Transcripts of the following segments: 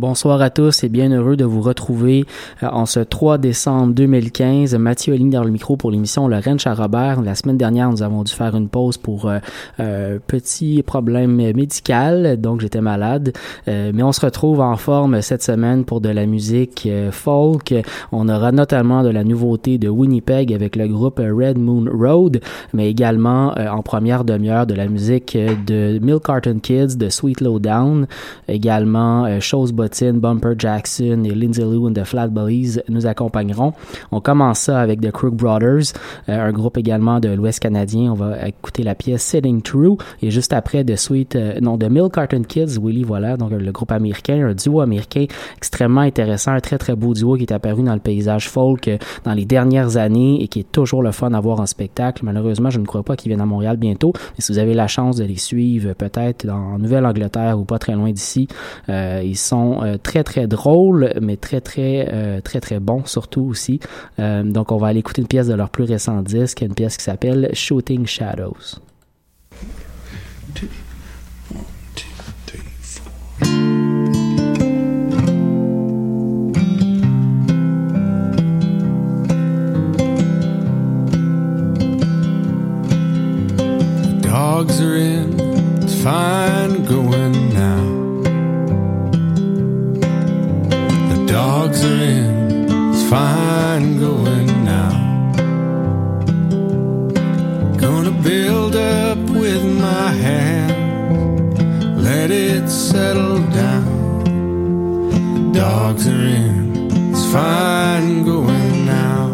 Bonsoir à tous et bien heureux de vous retrouver euh, en ce 3 décembre 2015. Mathieu ligne dans le micro pour l'émission Lorraine Charrobert. La semaine dernière, nous avons dû faire une pause pour euh, euh petit problème médical, donc j'étais malade. Euh, mais on se retrouve en forme cette semaine pour de la musique folk. On aura notamment de la nouveauté de Winnipeg avec le groupe Red Moon Road, mais également en première demi-heure de la musique de Milk Carton Kids, de Sweet Lowdown, également Chose Bumper Jackson et Lindsay Lou and the Flat nous accompagneront. On commence ça avec The Crook Brothers, euh, un groupe également de l'Ouest canadien. On va écouter la pièce Sitting True et juste après de Sweet, euh, non, de Milk Carton Kids, Willy, voilà, donc le groupe américain, un duo américain extrêmement intéressant, un très très beau duo qui est apparu dans le paysage folk euh, dans les dernières années et qui est toujours le fun à voir en spectacle. Malheureusement, je ne crois pas qu'ils viennent à Montréal bientôt, mais si vous avez la chance de les suivre, peut-être en Nouvelle-Angleterre ou pas très loin d'ici, ils sont euh, très très drôle, mais très très euh, très très bon surtout aussi. Euh, donc on va aller écouter une pièce de leur plus récent disque, une pièce qui s'appelle Shooting Shadows. dogs are in, fine going dogs are in, it's fine going now. Gonna build up with my hand, let it settle down. Dogs are in, it's fine going now.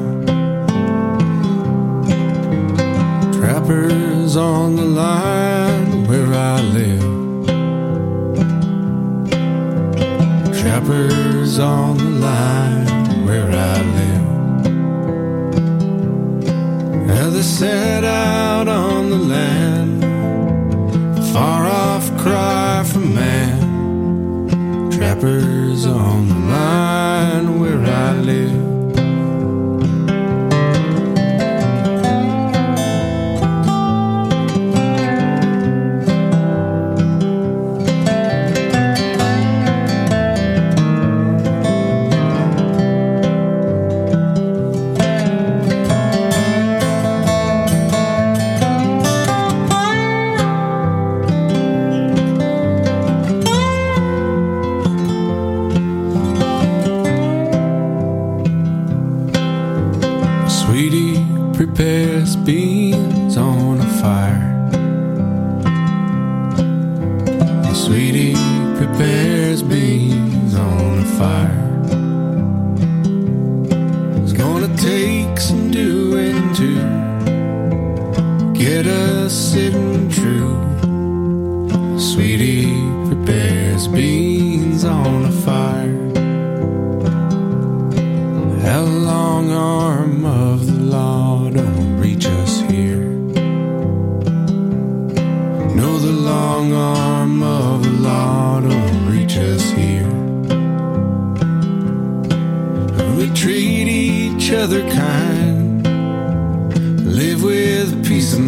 Trappers on the line where I live. Trappers on the line where I live. Now they set out on the land, far off cry for man. Trappers on the line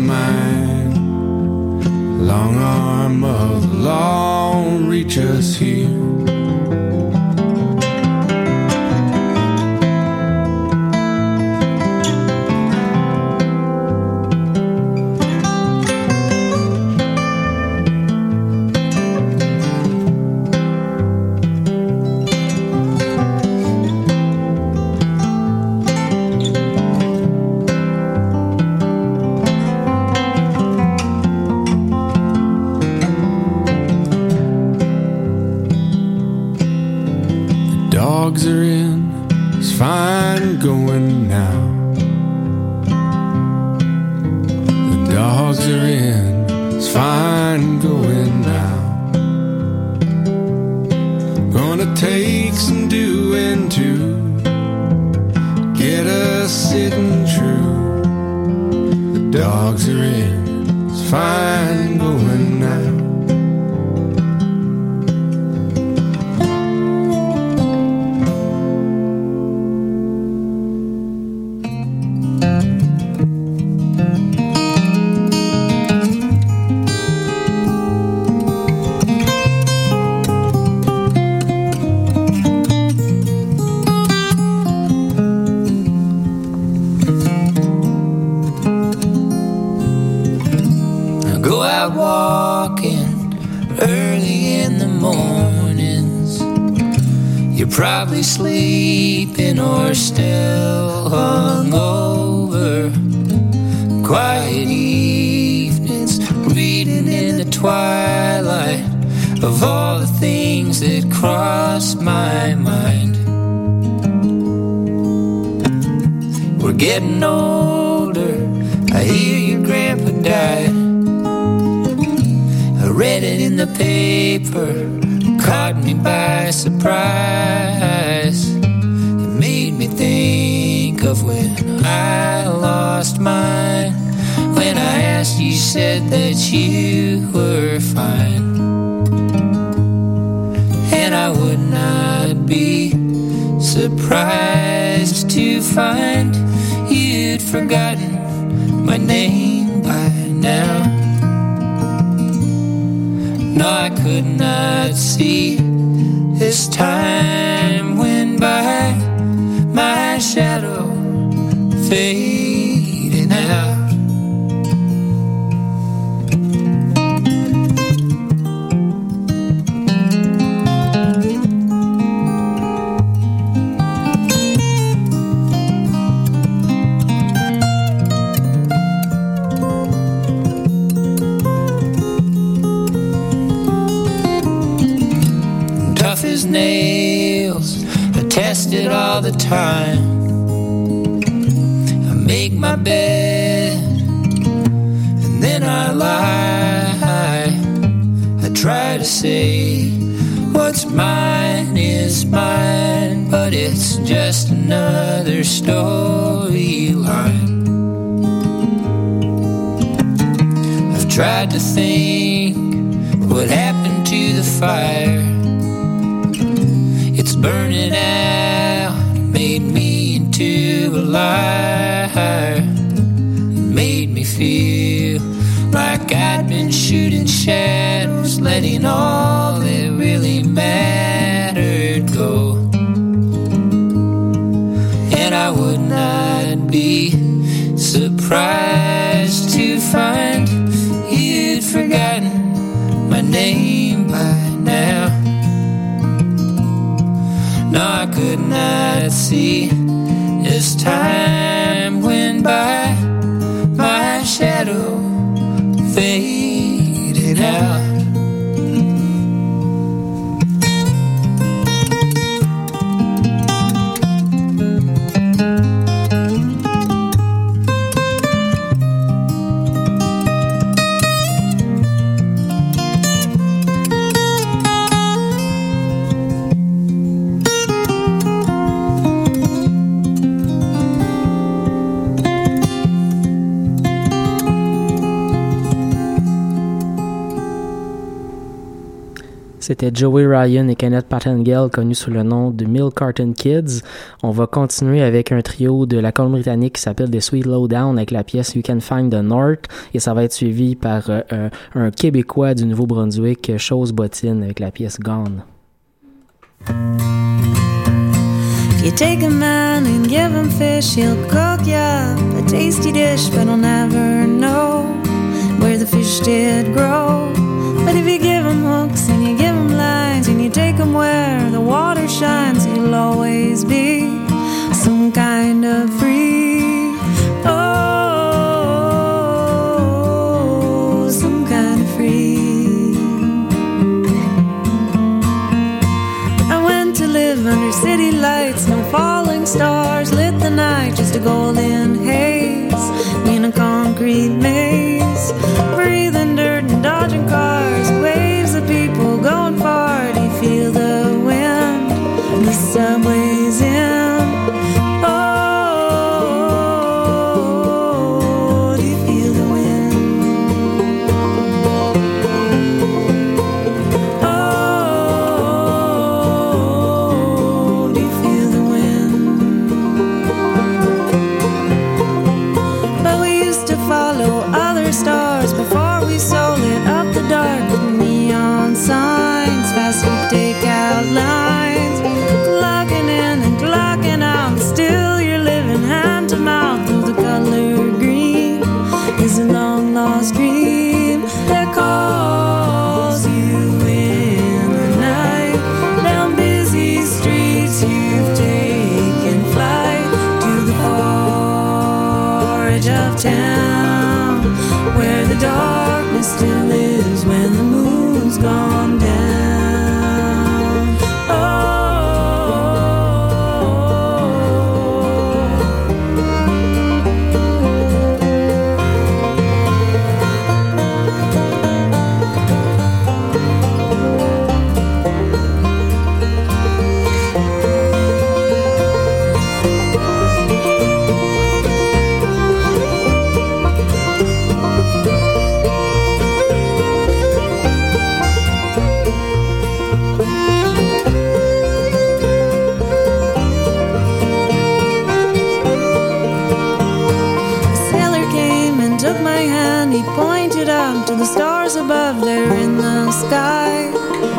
mine. Long arm of the law reaches here. Getting older. I hear your grandpa died. I read it in the paper, caught me by surprise. It made me think of when I lost mine. When I asked, you said that you were fine. And I would not be surprised to find forgotten my name by now. No, I could not see as time went by, my shadow fading out. Time. I make my bed and then I lie. I try to say what's mine is mine, but it's just another storyline. I've tried to think what happened to the fire. It made me feel like I'd been shooting shadows, letting all that really mattered go. And I would not be surprised to find you'd forgotten my name by now. No, I could not see time C'était Joey Ryan et Kenneth Pattengill, connus sous le nom de Mill Carton Kids. On va continuer avec un trio de la Colombie-Britannique qui s'appelle The Sweet Lowdown avec la pièce You Can Find the North et ça va être suivi par euh, un, Québécois du Nouveau-Brunswick, Chose Bottine avec la pièce Gone. If you take a man and give him fish, he'll cook a tasty dish, but never know where the fish did grow. But if give him you take him where the water shines, he'll always be some kind of free. Oh, some kind of free. I went to live under city lights, no falling stars lit the night, just a golden haze in a concrete maze.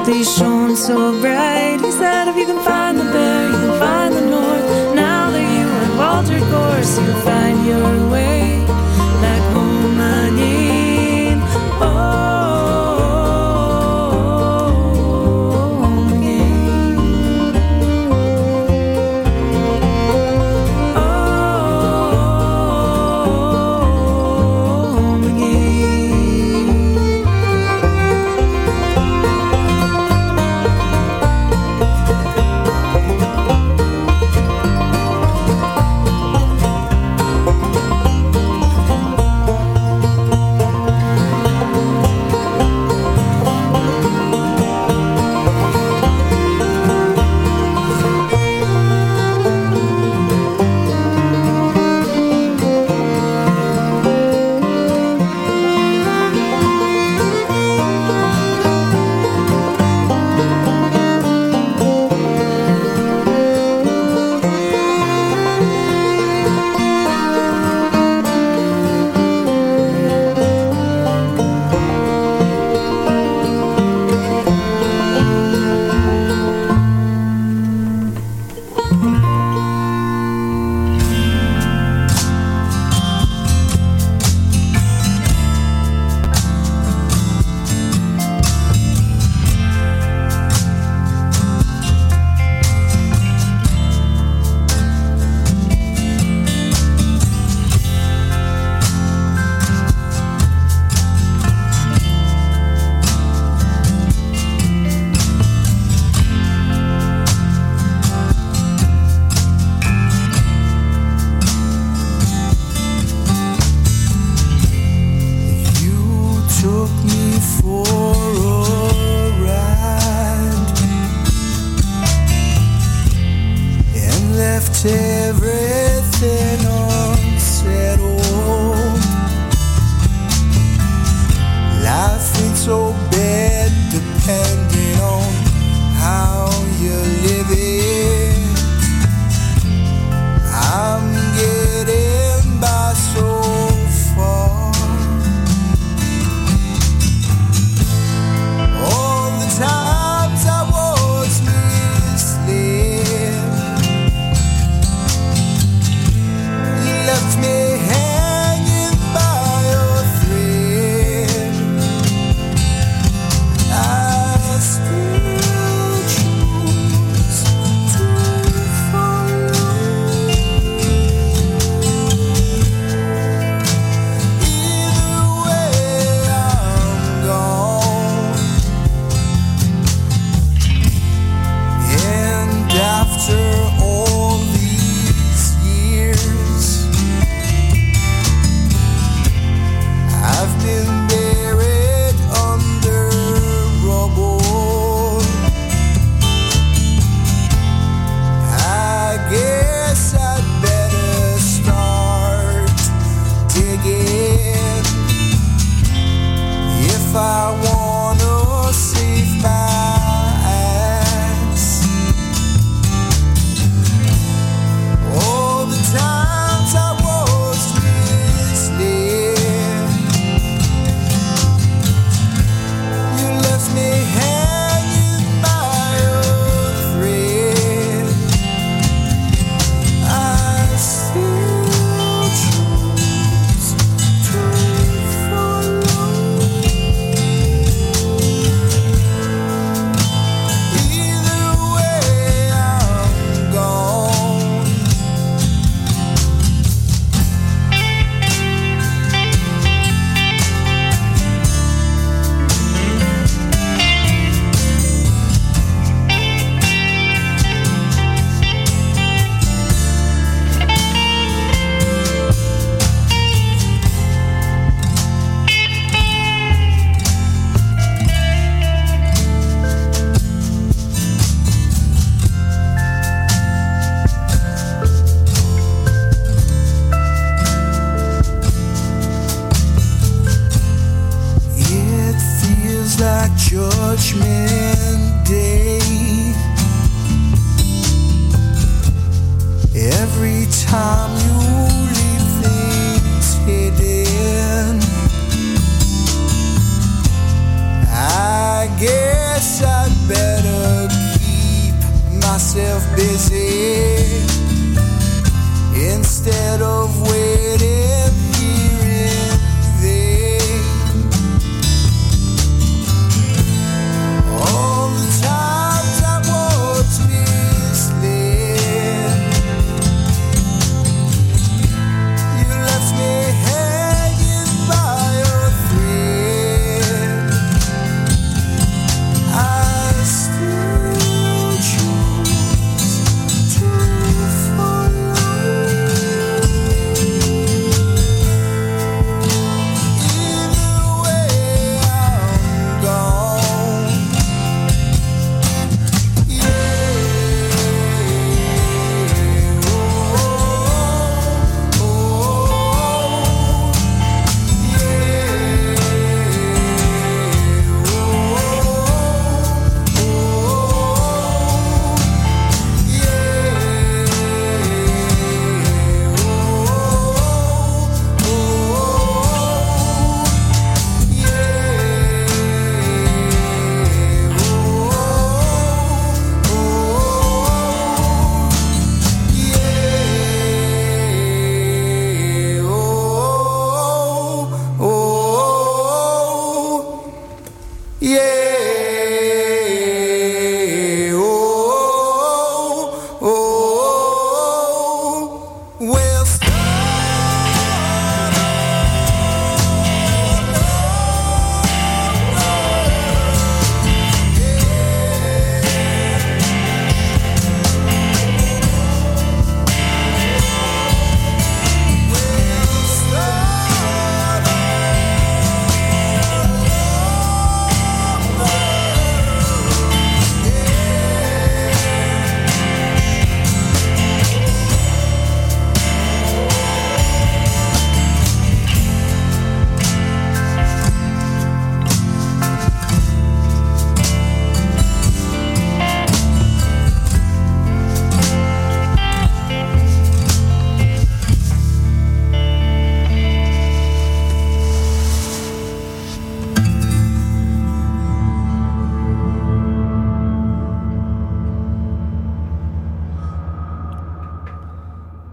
They shone so bright. He said, If you can find the bear, you can find the north. Now that you have altered course, you'll everything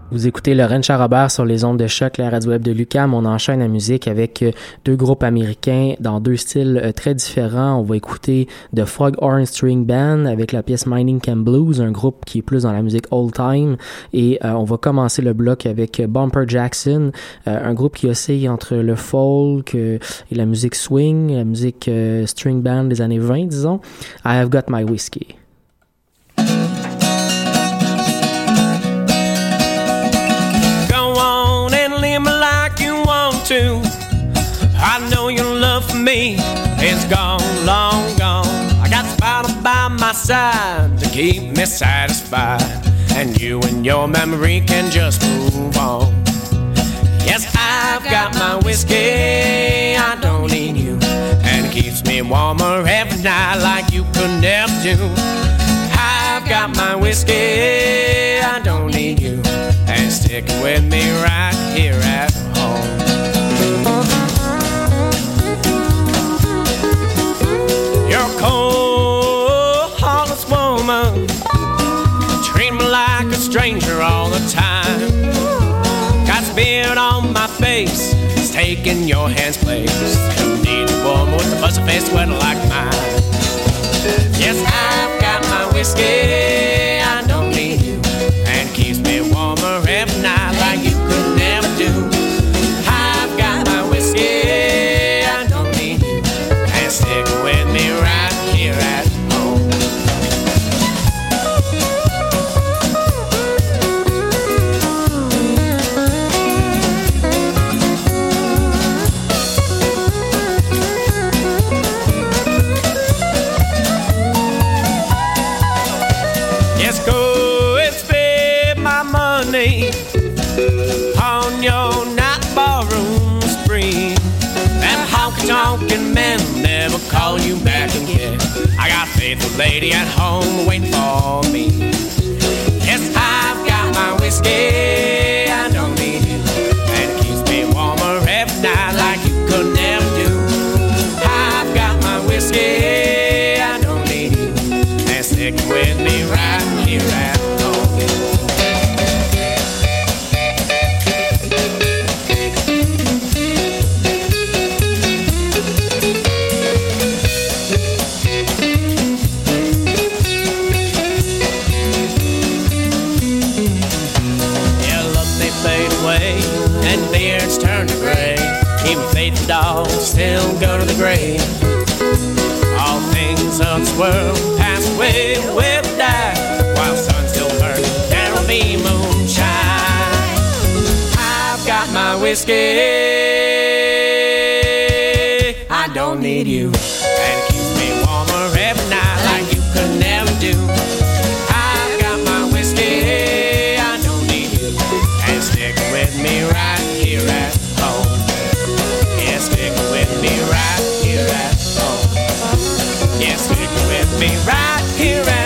Vous écoutez Lorraine Charrobert sur les ondes de choc, la radio web de Lucam. On enchaîne la musique avec euh, deux groupes américains dans deux styles euh, très différents. On va écouter The Foghorn String Band avec la pièce Mining Camp Blues, un groupe qui est plus dans la musique old time. Et euh, on va commencer le bloc avec Bumper Jackson, un groupe qui oscille entre le folk et la musique swing, la musique string band des années 20, disons. I have got my whiskey. You want to. I know your love for me is gone, long gone. I got bottle by my side to keep me satisfied. And you and your memory can just move on. Yes, I've got my whiskey, I don't need you. And it keeps me warmer every night like you could never do. I've got my whiskey, I don't need you. And sticking with me right here at stranger all the time. Got beard on my face, it's taking your hand's place. Don't need a woman with a fuzzy face sweater like mine. Yes, I've got my whiskey, man will never call you back again. I got a faithful lady at home waiting for me. Yes, I've got my whiskey, still go to the grave. All things of this world pass away, will die, while sun still burns, there'll be moonshine. I've got my whiskey, I don't need you. me right here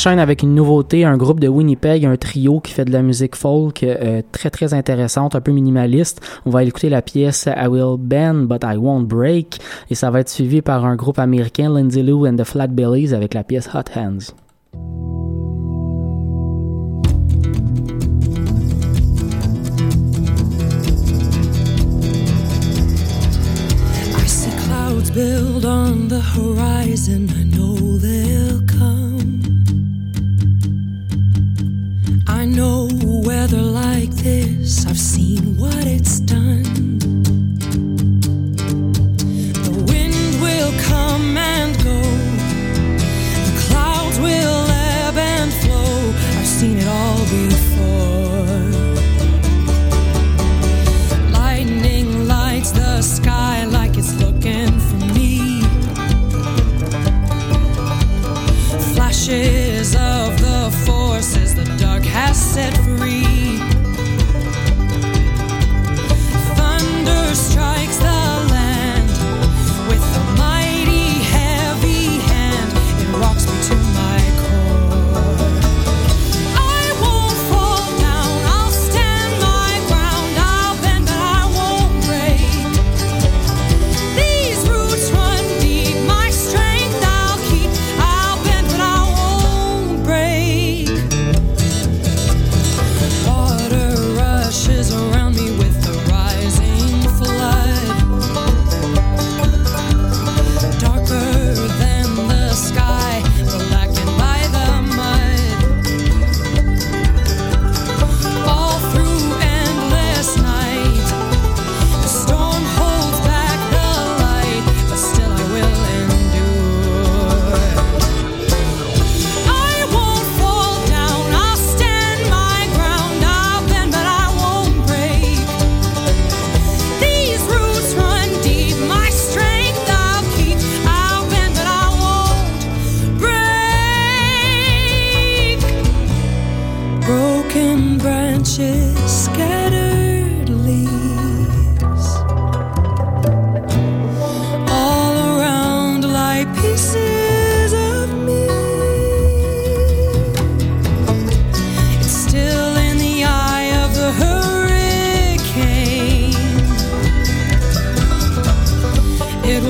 enchaîne avec une nouveauté, un groupe de Winnipeg, un trio qui fait de la musique folk euh, très très intéressante, un peu minimaliste. On va écouter la pièce I Will Bend But I Won't Break et ça va être suivi par un groupe américain, Lindsay Lou and the Flatbellies avec la pièce Hot Hands. I know weather like this, I've seen what it's done.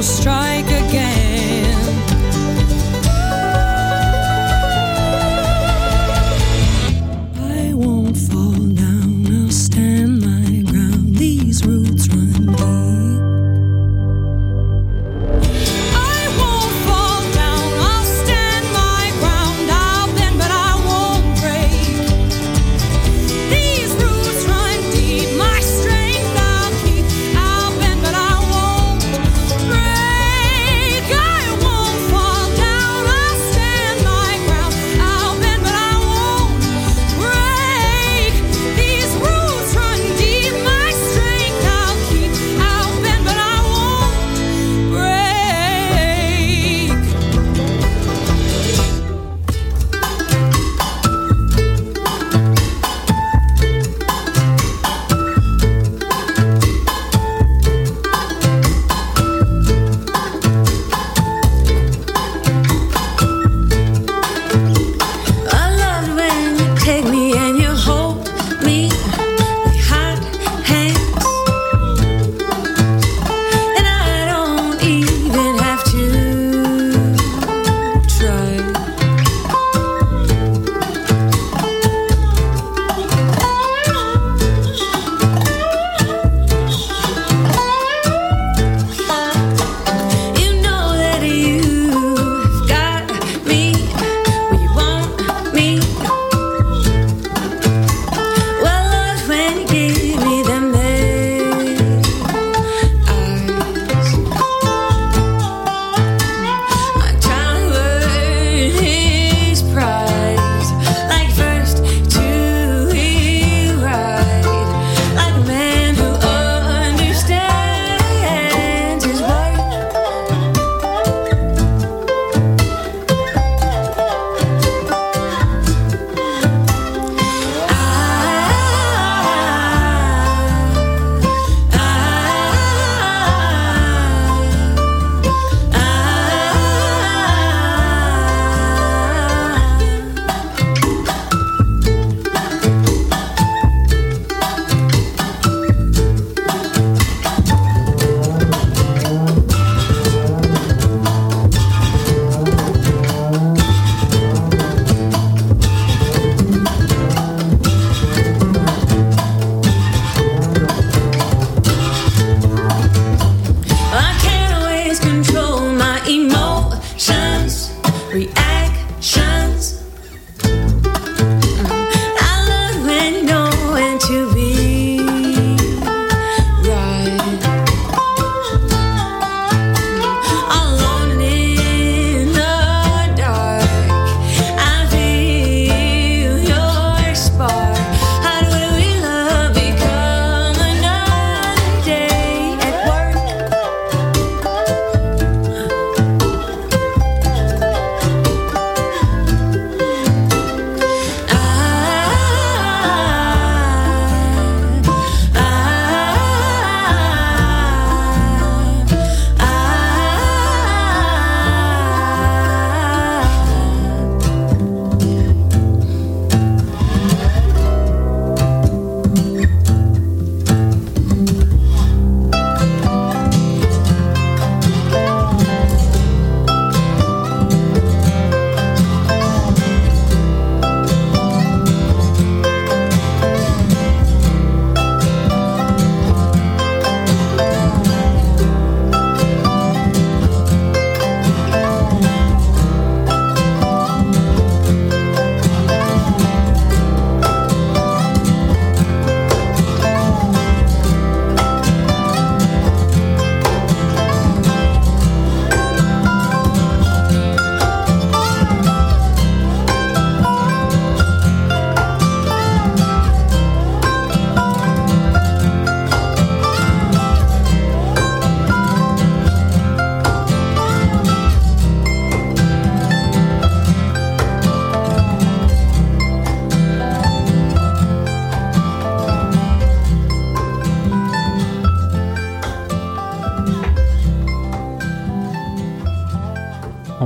strike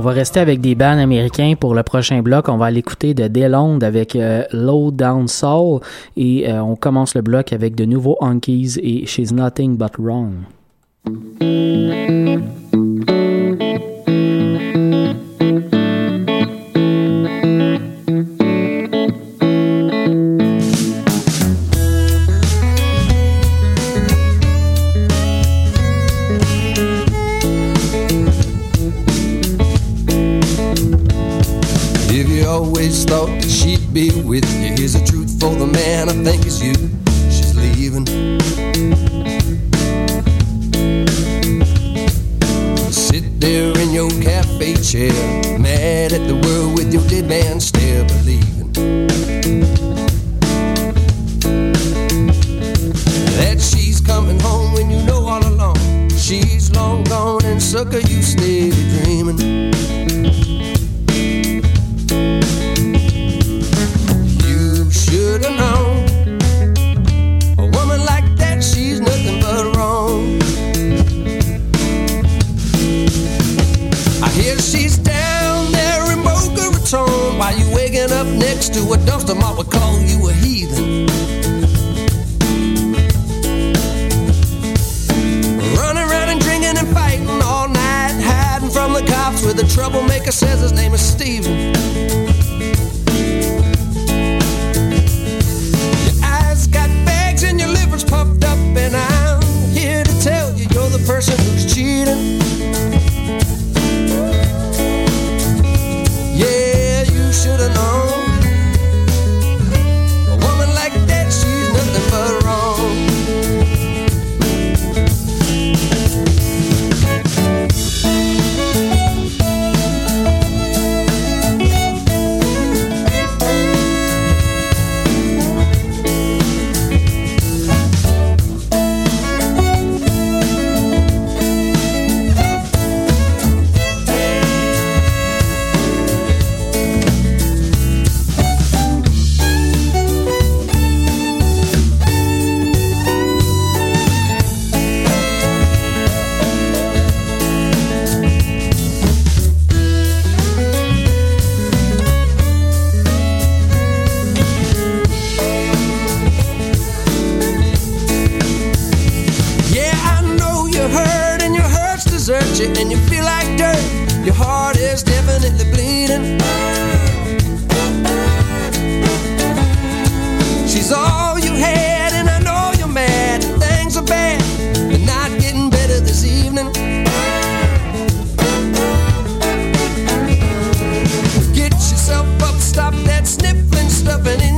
va rester avec des bands américains pour le prochain bloc. On va l'écouter de Delonde avec euh, Low Down Soul et euh, on commence le bloc avec de nouveaux Honkies et She's Nothing But Wrong. and you feel like dirt. Your heart is definitely bleeding. She's all you had, and I know you're mad. Things are bad, but not getting better this evening. Get yourself up, stop that sniffling, stuffing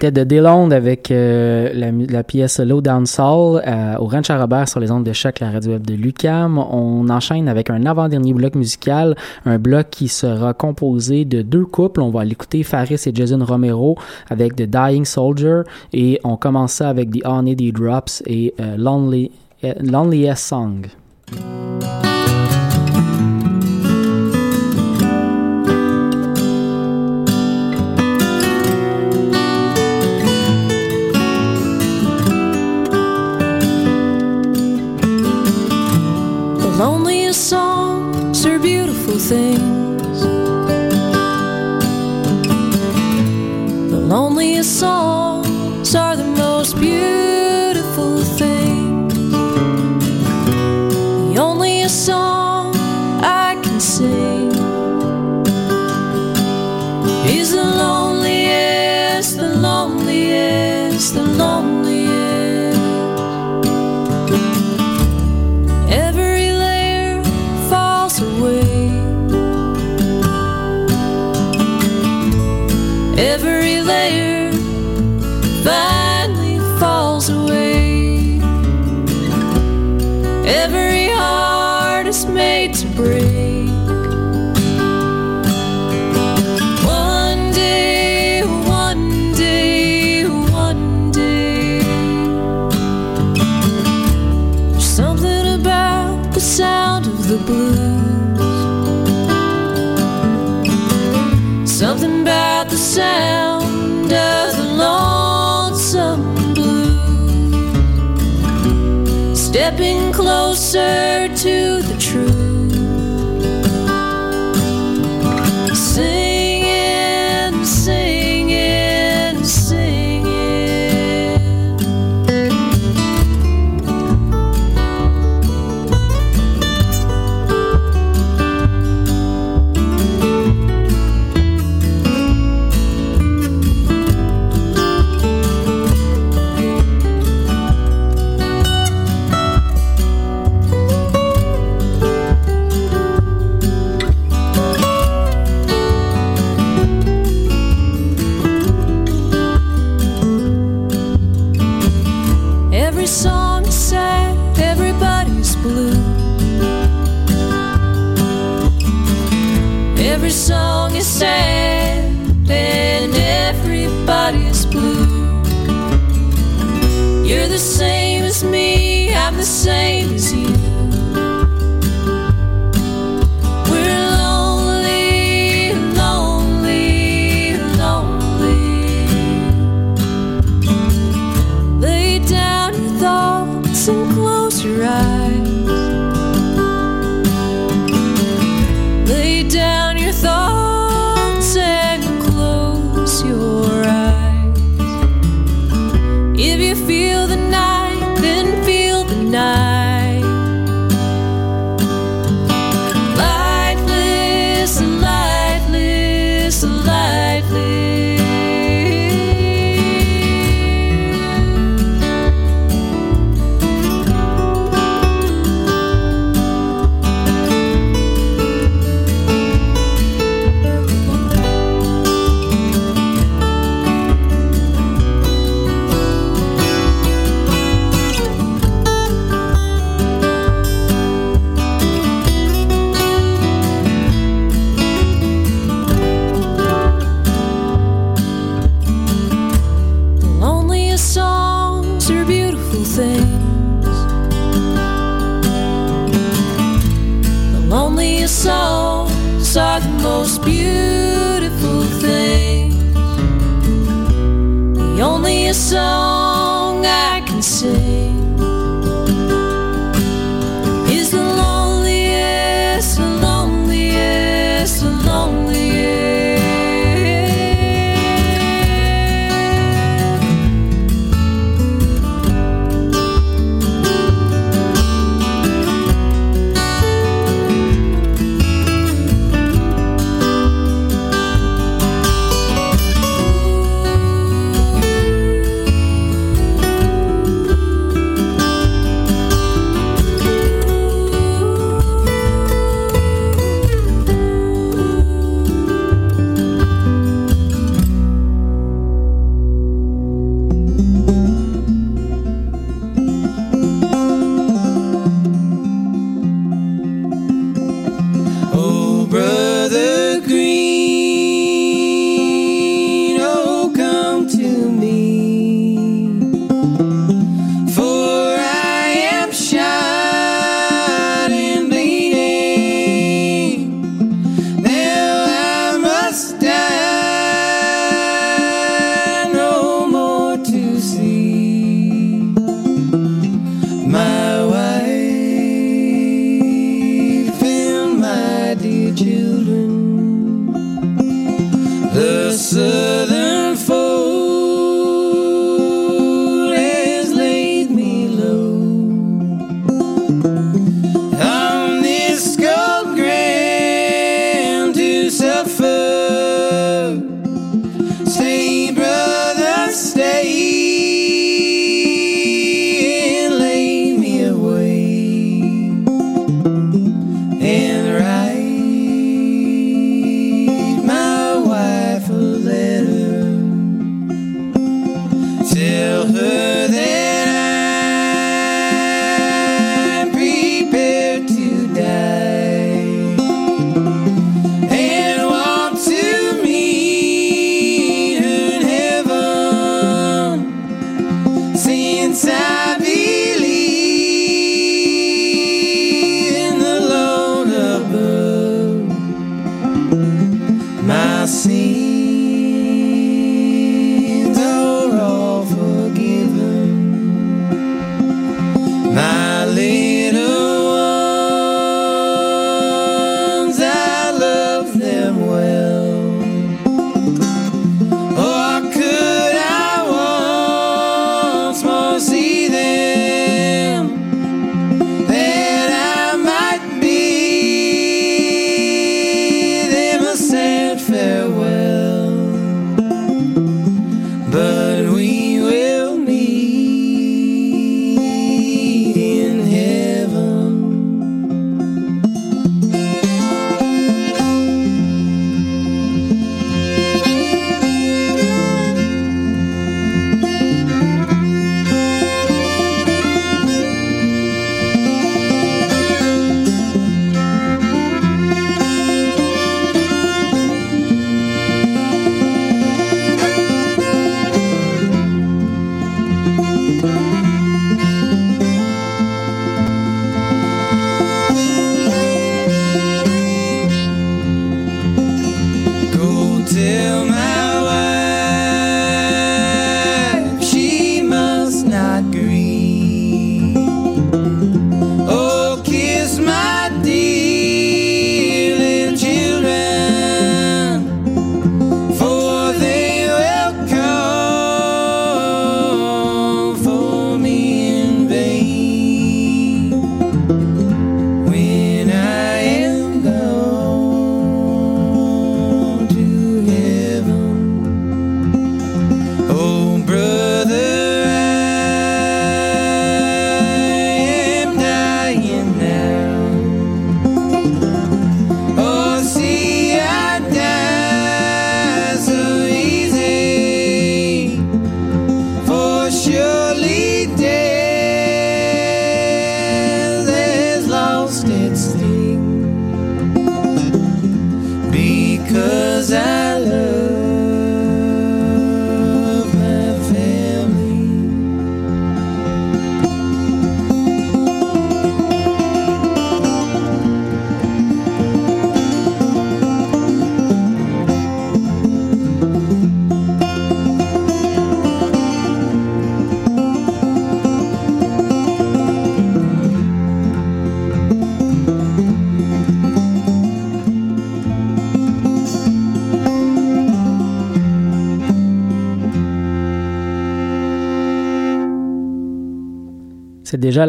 C'était de Delonde avec euh, la, pièce Low Down Soul euh, au Ranch à Robert sur les ondes de choc, la radio web de Lucam. On enchaîne avec un avant-dernier bloc musical, un bloc qui sera composé de deux couples. On va l'écouter Faris et Jason Romero avec The Dying Soldier et on commence ça avec The Honey Drops et euh, Lonely, euh, Loneliest Song. lonely a song Every song is sad, and everybody is blue. You're the same as me, I'm the same as you.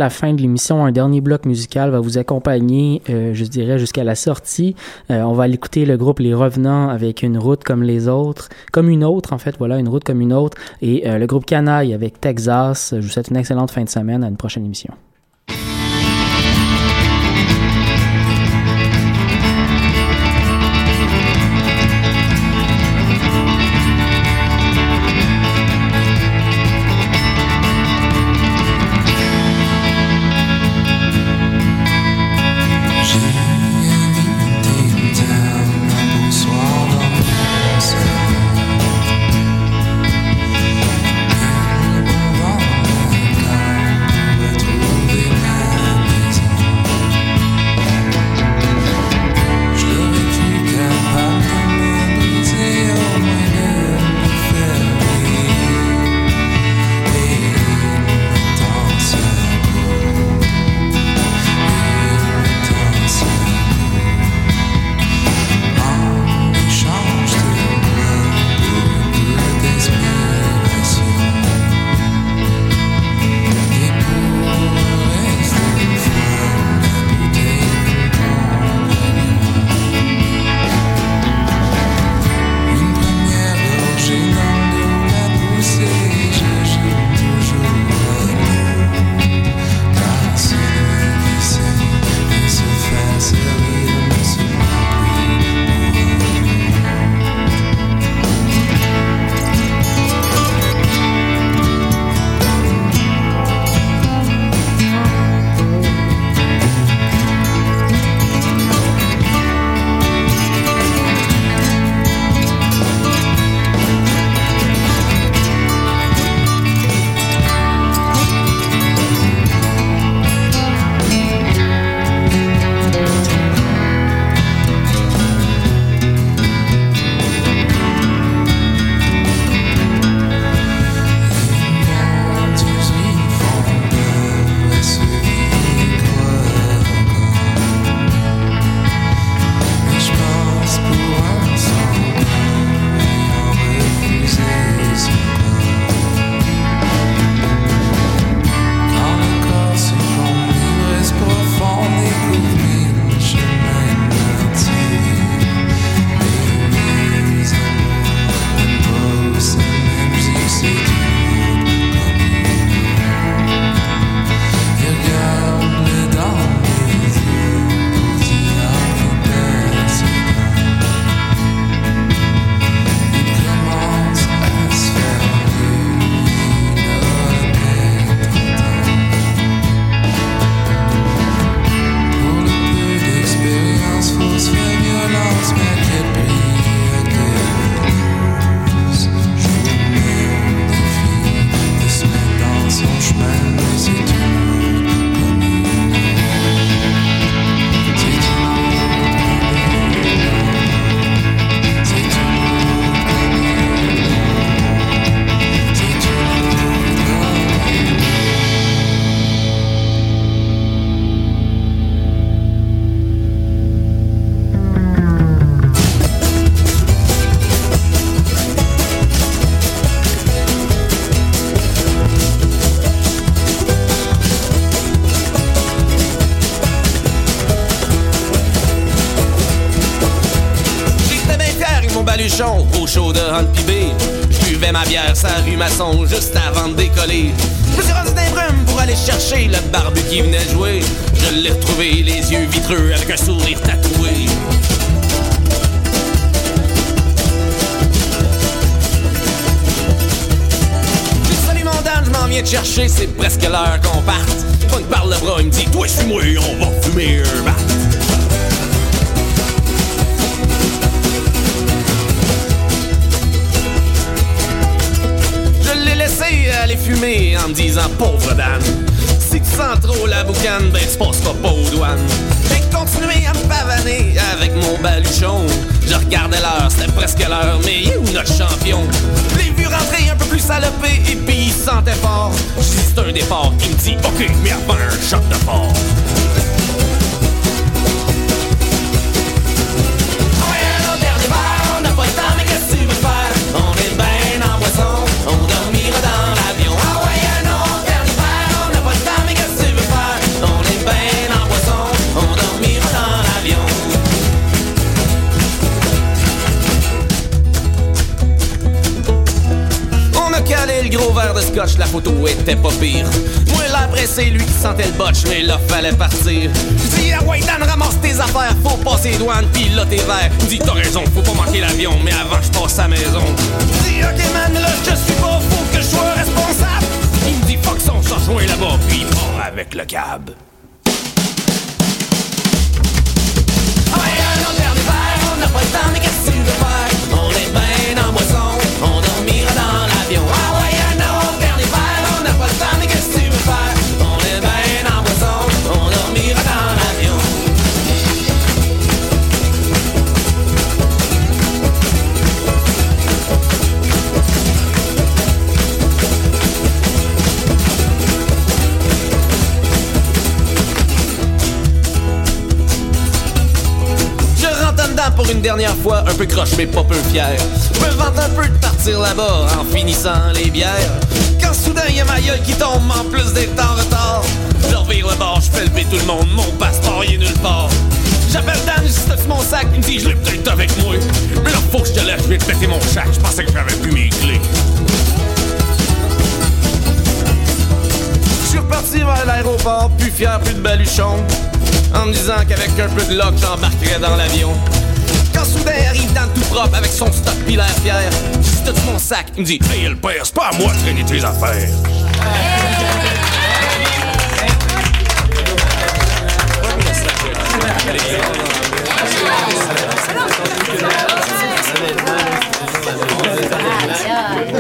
la fin de l'émission, un dernier bloc musical va vous accompagner, euh, je dirais, jusqu'à la sortie. Euh, on va l'écouter le groupe Les Revenants avec une route comme les autres, comme une autre en fait, voilà, une route comme une autre, et euh, le groupe Canaille avec Texas. Je vous souhaite une excellente fin de semaine, à une prochaine émission. Aller fumer en me disant pauvre Dan. Si tu sens trop la boucane, ben tu passeras pas aux douanes. J'ai continué à me pavaner avec mon baluchon. Je regardais l'heure, c'était presque l'heure, mais il est où notre champion? L'ai vu rentrer un peu plus salopé et puis il sentait fort. C'est un départ, il me dit ok, mais avant un choc de fort. Gros verre de scotch, la photo était pas pire. Moi l'après c'est lui qui sentait le botch, mais là fallait partir. Dis ah ouais Dan ramasse tes affaires, faut passer les douanes, pis là t'es me dit t'as raison, faut pas manquer l'avion, mais avant je passe à la maison. Dis ok man, là je suis pas, faut que je sois responsable. Il me dit fuck son, s'en là-bas, puis il avec le cab. On est ben en boisson, on dormira dans l'avion. Une dernière fois, un peu croche mais pas peu fier. Je me vante un peu de partir là-bas en finissant les bières. Quand soudain y a ma gueule qui tombe en plus d'être en retard. Je revire le bord, je fais lever tout le monde, mon passeport il est nulle part. J'appelle Dan, je t'as-tu mon sac, il me dit je l'ai peut-être avec moi. Mais là faut que je te laisse, je vais te péter mon sac, je pensais que j'avais plus mes clés. Je suis reparti vers l'aéroport, plus fier, plus de baluchon. En me disant qu'avec un peu de luck, j'embarquerais dans l'avion. Soudain arrive dans tout propre avec son stock pis l'air fier. Je dis t'as-tu mon sac? Il me dit Hey le père, c'est pas à moi de traîner tes affaires.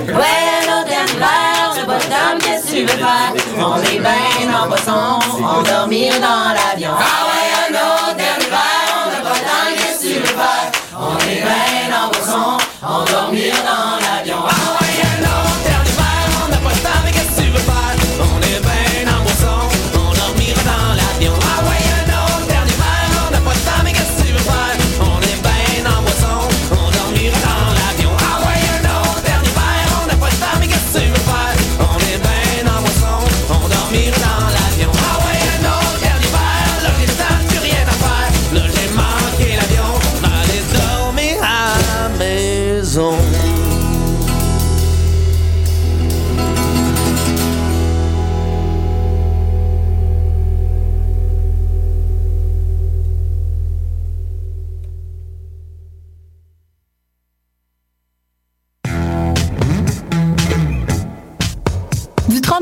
Verre, j'ai pas de dame, qu'est-ce que tu veux faire? On est ben en boisson, on dormir dans l'avion. 让我迷上。